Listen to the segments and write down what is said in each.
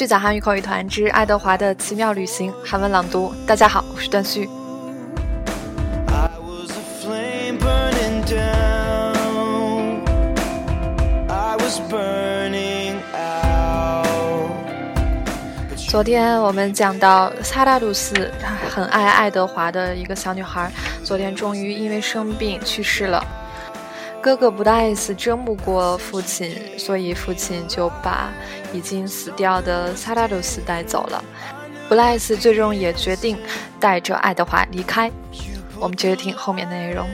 续讲韩语口语团之爱德华的奇妙旅行韩文朗读。大家好，我是段旭。昨天我们讲到萨拉鲁斯很爱爱德华的一个小女孩，昨天终于因为生病去世了。哥哥布莱斯争不过父亲，所以父亲就把已经死掉的萨拉鲁斯带走了。布莱斯最终也决定带着爱德华离开。我们接着听后面的内容。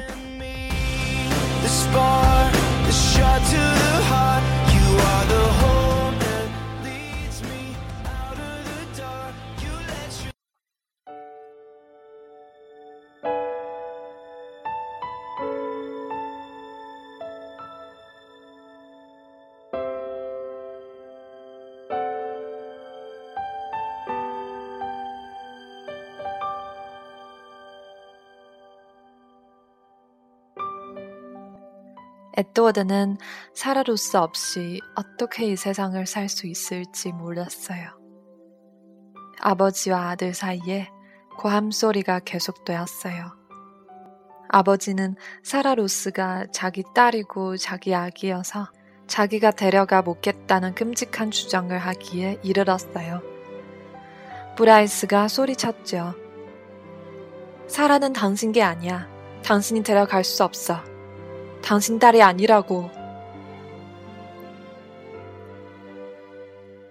에드워드는 사라 루스 없이 어떻게 이 세상을 살 수 있을지 몰랐어요. 아버지와 아들 사이에 고함 소리가 계속되었어요. 아버지는 사라 루스가 자기 딸이고 자기 아기여서 자기가 데려가 묻겠다는 끔찍한 주장을 하기에 이르렀어요. 브라이스가 소리쳤죠. 사라는 당신 게 아니야. 당신이 데려갈 수 없어. 당신 딸이 아니라고.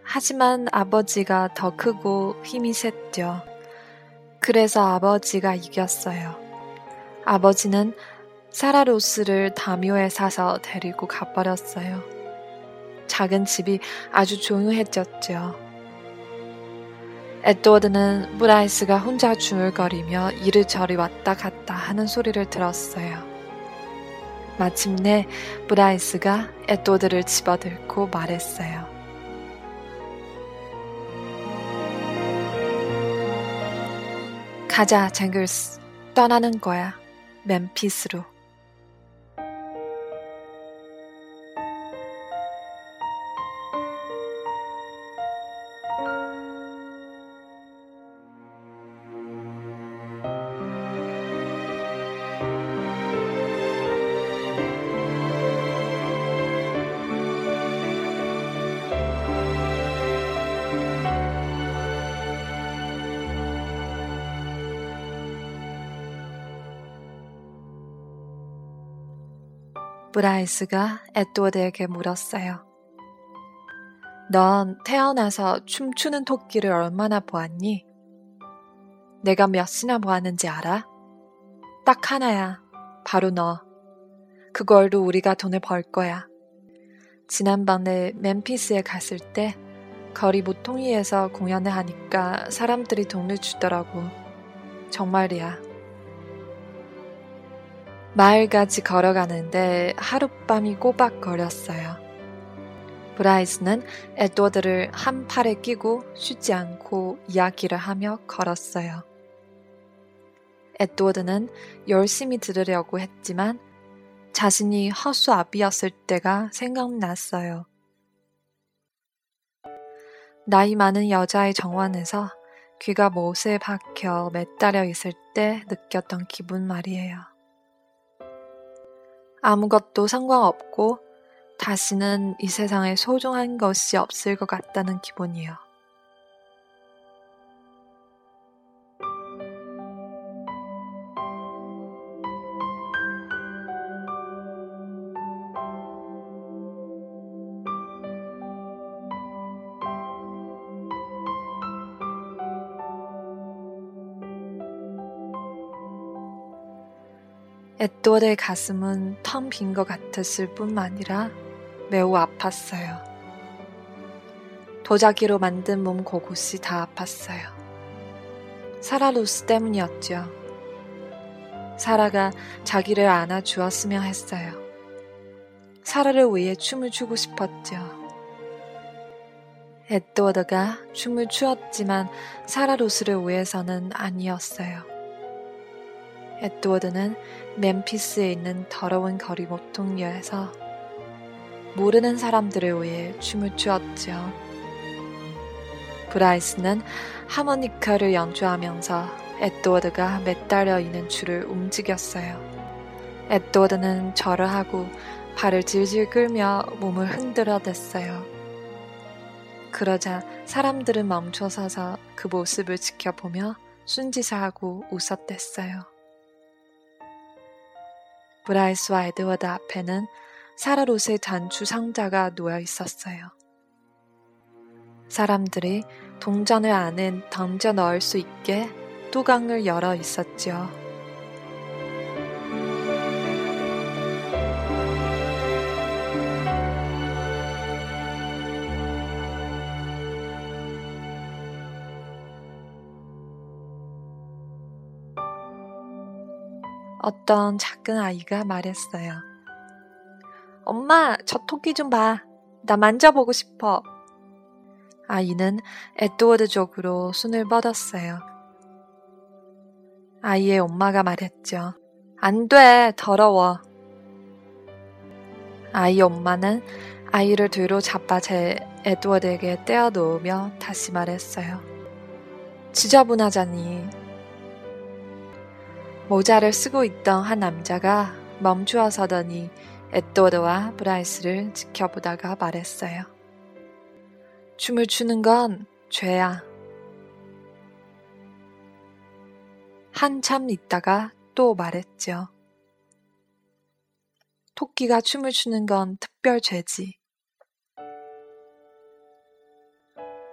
하지만 아버지가 더 크고 힘이 셌죠. 그래서 아버지가 이겼어요. 아버지는 사라로스를 다묘에 사서 데리고 가버렸어요. 작은 집이 아주 조용해졌죠. 에드워드는 브라이스가 혼자 중얼거리며 이리저리 왔다 갔다 하는 소리를 들었어요. 마침내 브라이스가 에드워드를 집어들고 말했어요. 가자, 쟁글스. 떠나는 거야. 멤피스로. 브라이스가 에드워드에게 물었어요. 넌 태어나서 춤추는 토끼를 얼마나 보았니? 내가 몇이나 보았는지 알아? 딱 하나야. 바로 너. 그걸로 우리가 돈을 벌 거야. 지난번에 멤피스에 갔을 때 거리 모퉁이에서 공연을 하니까 사람들이 돈을 주더라고. 정말이야. 마을까지 걸어가는데 하룻밤이 꼬박 걸렸어요. 브라이스는 에드워드를 한 팔에 끼고 쉬지 않고 이야기를 하며 걸었어요. 에드워드는 열심히 들으려고 했지만 자신이 허수아비였을 때가 생각났어요. 나이 많은 여자의 정원에서 귀가 못에 박혀 매달려 있을 때 느꼈던 기분 말이에요. 아무것도 상관없고 다시는 이 세상에 소중한 것이 없을 것 같다는 기분이요. 에드워드의 가슴은 텅 빈 것 같았을 뿐만 아니라 매우 아팠어요. 도자기로 만든 몸 곳곳이 다 아팠어요. 사라 루스 때문이었죠. 사라가 자기를 안아주었으면 했어요. 사라를 위해 춤을 추고 싶었죠. 에드워드가 춤을 추었지만 사라 루스를 위해서는 아니었어요. 에드워드는 멤피스에 있는 더러운 거리 모퉁이에서 모르는 사람들을 위해 춤을 추었죠. 브라이스는 하모니카를 연주하면서 에드워드가 매달려 있는 줄을 움직였어요. 에드워드는 절을 하고 발을 질질 끌며 몸을 흔들어 댔어요. 그러자 사람들은 멈춰서서 그 모습을 지켜보며 순짓을 하고 웃었댔어요. 브라이스와 에드워드 앞에는 사라 롯의 단추 상자가 놓여 있었어요. 사람들이 동전을 안에 던져 넣을 수 있게 뚜껑을 열어 있었지요. 어떤 작은 아이가 말했어요. 엄마, 저 토끼 좀 봐. 나 만져보고 싶어. 아이는 에드워드 쪽으로 손을 뻗었어요. 아이의 엄마가 말했죠. 안 돼, 더러워. 아이 엄마는 아이를 뒤로 잡아 제 에드워드에게 떼어 놓으며 다시 말했어요. 지저분하자니. 모자를 쓰고 있던 한 남자가 멈추어 서더니 에드워드와 브라이스를 지켜보다가 말했어요. 춤을 추는 건 죄야. 한참 있다가 또 말했죠. 토끼가 춤을 추는 건 특별 죄지.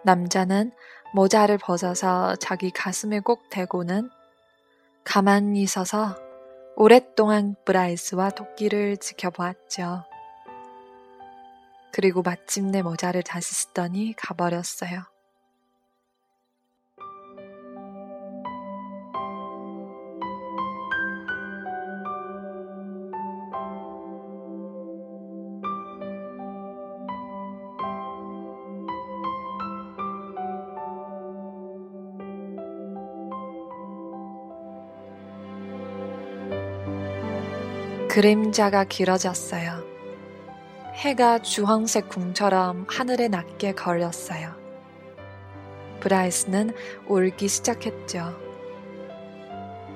남자는 모자를 벗어서 자기 가슴에 꼭 대고는 가만히 서서 오랫동안 브라이스와 토끼를 지켜보았죠. 그리고 마침내 모자를 다시 쓰더니 가버렸어요. 그림자가 길어졌어요. 해가 주황색 공처럼 하늘에 낮게 걸렸어요. 브라이스는 울기 시작했죠.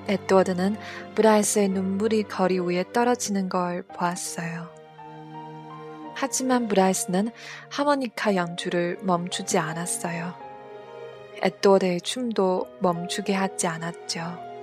에드워드는 브라이스의 눈물이 거리 위에 떨어지는 걸 보았어요. 하지만 브라이스는 하모니카 연주를 멈추지 않았어요. 에드워드의 춤도 멈추게 하지 않았죠.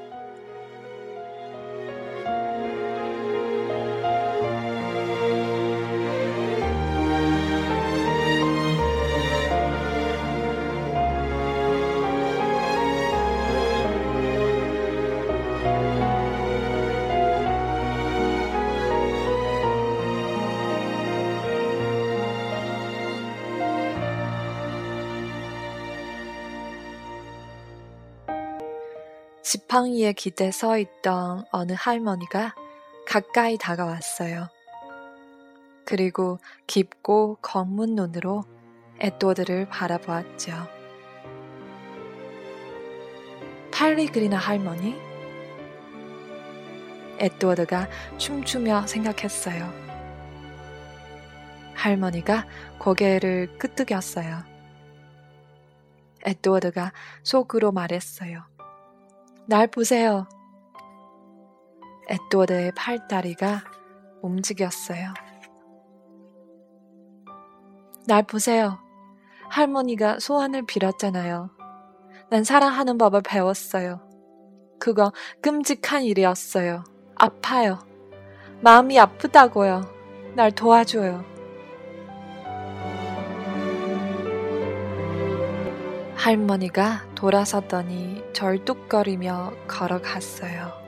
지팡이에 기대 서 있던 어느 할머니가 가까이 다가왔어요. 그리고 깊고 검은 눈으로 에드워드를 바라보았죠. 팔리그리나 할머니? 에드워드가 춤추며 생각했어요. 할머니가 고개를 끄덕였어요. 에드워드가 속으로 말했어요. 날 보세요. 에드워드의 팔다리가 움직였어요. 날 보세요. 할머니가 소원을 빌었잖아요. 난 사랑하는 법을 배웠어요. 그거 끔찍한 일이었어요. 아파요. 마음이 아프다고요. 날 도와줘요. 할머니가 돌아섰더니 절뚝거리며 걸어갔어요.